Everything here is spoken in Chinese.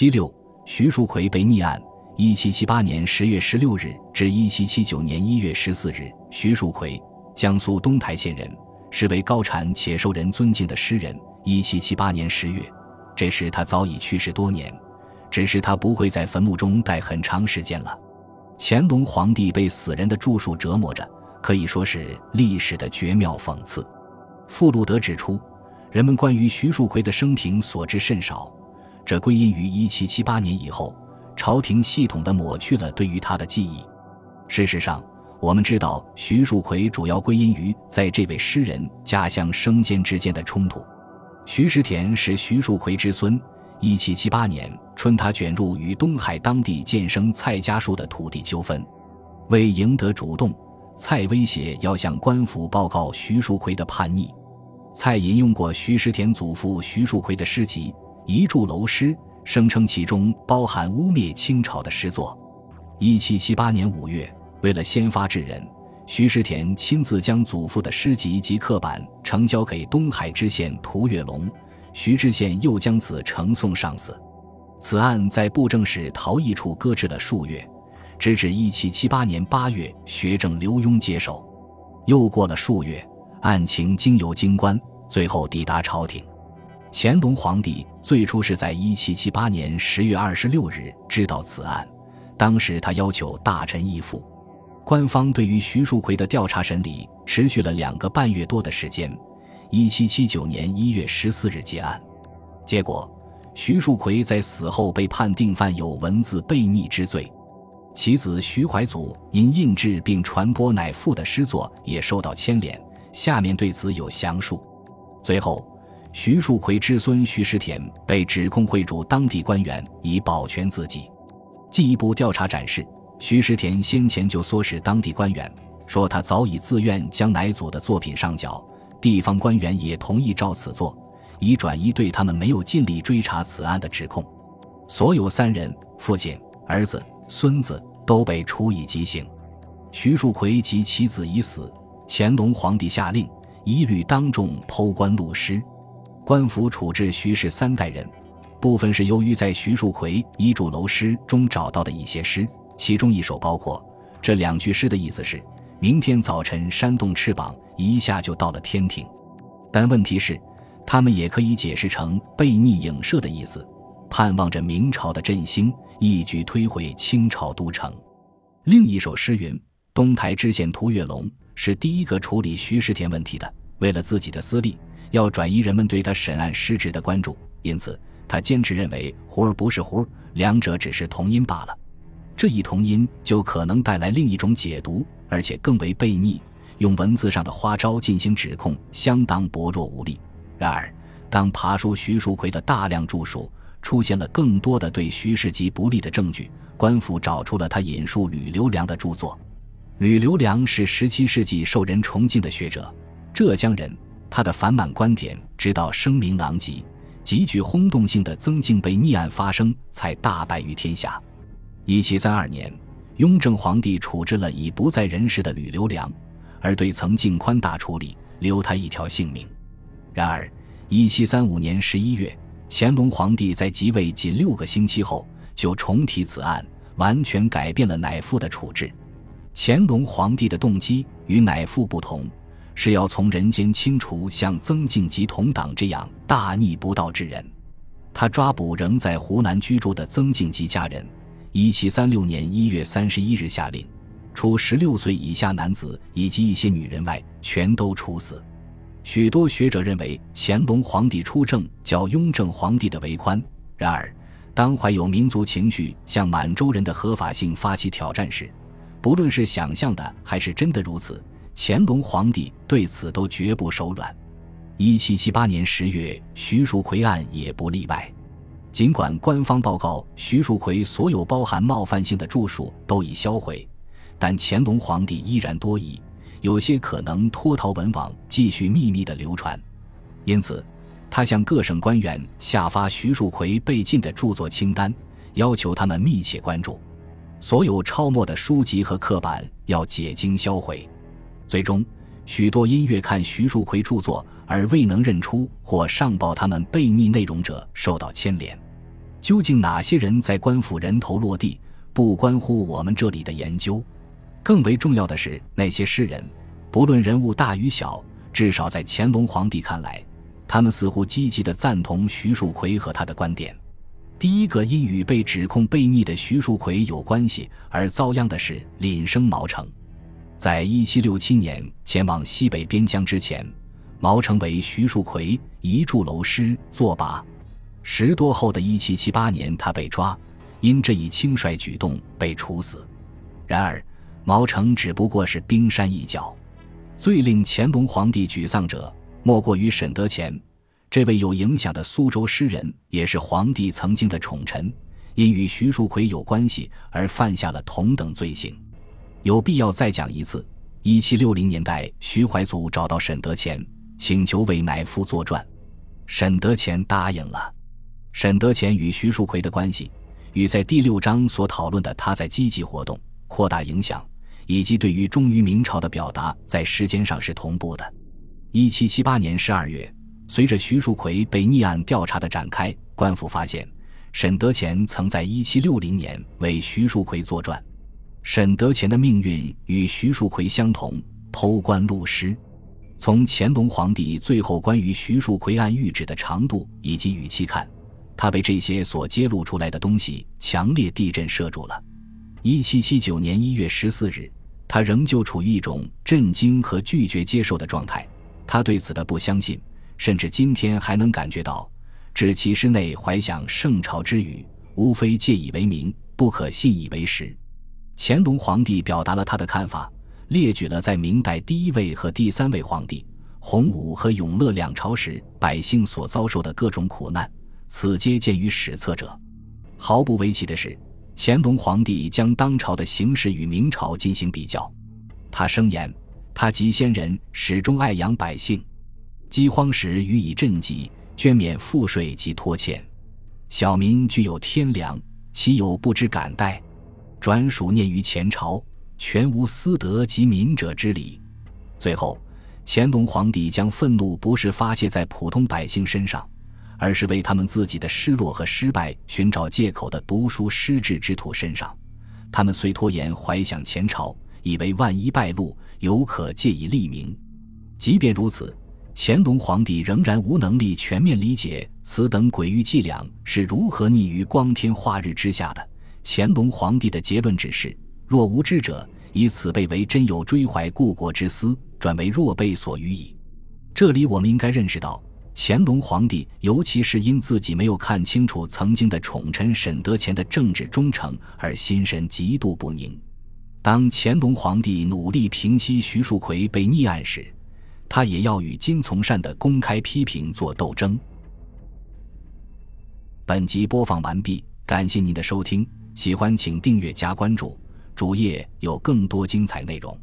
七六，徐树奎被逆案。一七七八年十月十六日至一七七九年一月十四日，徐树奎，江苏东台县人，是位高产且受人尊敬的诗人。一七七八年十月，这时他早已去世多年，只是他不会在坟墓中待很长时间了。乾隆皇帝被死人的著述折磨着，可以说是历史的绝妙讽刺。傅禄德指出，人们关于徐树奎的生平所知甚少，这归因于一七七八年以后。朝廷系统地抹去了对于他的记忆。事实上，我们知道徐树奎主要归因于在这位诗人家乡生间之间的冲突。徐石田是徐树奎之孙。一七七八年春，他卷入与东海当地建生蔡家树的土地纠纷。为赢得主动，蔡威胁要向官府报告徐树奎的叛逆。蔡引用过徐石田祖父徐树奎的诗集《一柱楼诗》。声称其中包含污蔑清朝的诗作。一七七八年五月，为了先发制人，徐世田亲自将祖父的诗集及刻板呈交给东海知县涂月龙，徐知县又将此呈送上司。此案在布政使陶艺处搁置了数月，直至一七七八年八月，学政刘墉接手。又过了数月，案情经由京官，最后抵达朝廷。乾隆皇帝最初是在一七七八年十月二十六日知道此案，当时他要求大臣义父。官方对于徐树奎的调查审理持续了两个半月多的时间，一七七九年一月十四日结案。结果，徐树奎在死后被判定犯有文字悖逆之罪，其子徐怀祖因印制并传播乃父的诗作也受到牵连。下面对此有详述。最后。徐树奎之孙徐世田被指控贿赂当地官员以保全自己。进一步调查展示，徐世田先前就唆使当地官员，说他早已自愿将乃祖的作品上缴，地方官员也同意照此做，以转移对他们没有尽力追查此案的指控。所有三人，父亲、儿子、孙子都被处以极刑。徐树奎及其子已死，乾隆皇帝下令一律当众剖棺戮尸。官府处置徐氏三代人，部分是由于在徐树奎遗嘱楼诗中找到的一些诗，其中一首包括这两句诗的意思是：明天早晨扇动翅膀，一下就到了天庭。但问题是，他们也可以解释成背逆影射的意思，盼望着明朝的振兴，一举推回清朝都城。另一首诗云：东台知县涂月龙是第一个处理徐世田问题的，为了自己的私利。要转移人们对他审案失职的关注，因此他坚持认为“胡儿”不是“胡儿”，两者只是同音罢了。这一同音就可能带来另一种解读，而且更为悖逆，用文字上的花招进行指控，相当薄弱无力。然而，当爬书徐树奎的大量著述，出现了更多的对徐世吉不利的证据，官府找出了他引述吕留良的著作。吕留良是17世纪受人崇敬的学者，浙江人。他的反满观点，直到声名狼藉、极具轰动性的曾静被逆案发生，才大败于天下。一七三二年，雍正皇帝处置了已不在人世的吕留良，而对曾静宽大处理，留他一条性命。然而，一七三五年十一月，乾隆皇帝在即位仅六个星期后就重提此案，完全改变了乃父的处置。乾隆皇帝的动机与乃父不同。是要从人间清除像曾静及同党这样大逆不道之人。他抓捕仍在湖南居住的曾静及家人。一七三六年一月三十一日下令，除十六岁以下男子以及一些女人外，全都处死。许多学者认为乾隆皇帝出政较雍正皇帝的为宽。然而，当怀有民族情绪向满洲人的合法性发起挑战时，不论是想象的还是真的如此。乾隆皇帝对此都绝不手软。一七七八年十月，徐树奎案也不例外。尽管官方报告徐树奎所有包含冒犯性的著述都已销毁，但乾隆皇帝依然多疑，有些可能脱逃文网继续秘密的流传。因此，他向各省官员下发徐树奎被禁的著作清单，要求他们密切关注所有抄没的书籍和刻板，要解经销毁。最终，许多因阅看徐树奎著作而未能认出或上报他们悖逆内容者受到牵连。究竟哪些人在官府人头落地，不关乎我们这里的研究。更为重要的是，那些诗人，不论人物大与小，至少在乾隆皇帝看来，他们似乎积极地赞同徐树奎和他的观点。第一个因与被指控悖逆的徐树奎有关系而遭殃的是廪生毛成。在一七六七年前往西北边疆之前，毛成为徐树奎一柱楼师作罢。十多后的一七七八年，他被抓，因这一轻率举动被处死。然而，毛成只不过是冰山一角。最令乾隆皇帝沮丧者，莫过于沈德潜，这位有影响的苏州诗人，也是皇帝曾经的宠臣，因与徐树奎有关系而犯下了同等罪行。有必要再讲一次。一七六零年代，徐怀祖找到沈德潜，请求为乃父作传，沈德潜答应了。沈德潜与徐树奎的关系，与在第六章所讨论的他在积极活动、扩大影响，以及对于忠于明朝的表达，在时间上是同步的。一七七八年十二月，随着徐树奎被逆案调查的展开，官府发现沈德潜曾在一七六零年为徐树奎作传。沈德潜的命运与徐树奎相同，偷官录诗。从乾隆皇帝最后关于徐树奎案谕旨的长度以及语气看，他被这些所揭露出来的东西强烈地震慑住了。一七七九年一月十四日，他仍旧处于一种震惊和拒绝接受的状态。他对此的不相信，甚至今天还能感觉到，指其诗内怀想圣朝之语，无非借以为名，不可信以为实。乾隆皇帝表达了他的看法，列举了在明代第一位和第三位皇帝洪武和永乐两朝时百姓所遭受的各种苦难，此皆见于史册者。毫不为奇的是，乾隆皇帝将当朝的形势与明朝进行比较。他声言：“他及先人始终爱养百姓，饥荒时予以赈济，捐免赋税及拖欠，小民具有天良，岂有不知感戴？”专属念于前朝，全无私德及民者之理。最后，乾隆皇帝将愤怒不是发泄在普通百姓身上，而是为他们自己的失落和失败寻找借口的读书失志之徒身上。他们虽拖延怀想前朝，以为万一败露，犹可借以立名。即便如此，乾隆皇帝仍然无能力全面理解此等诡异伎俩是如何溺于光天化日之下的。乾隆皇帝的结论只是：若无知者，以此辈为真有追怀故国之思，转为弱辈所予矣。这里我们应该认识到，乾隆皇帝尤其是因自己没有看清楚曾经的宠臣沈德潜的政治忠诚而心神极度不宁。当乾隆皇帝努力平息徐树奎被逆案时，他也要与金从善的公开批评做斗争。本集播放完毕，感谢您的收听。喜欢请订阅加关注，主页有更多精彩内容。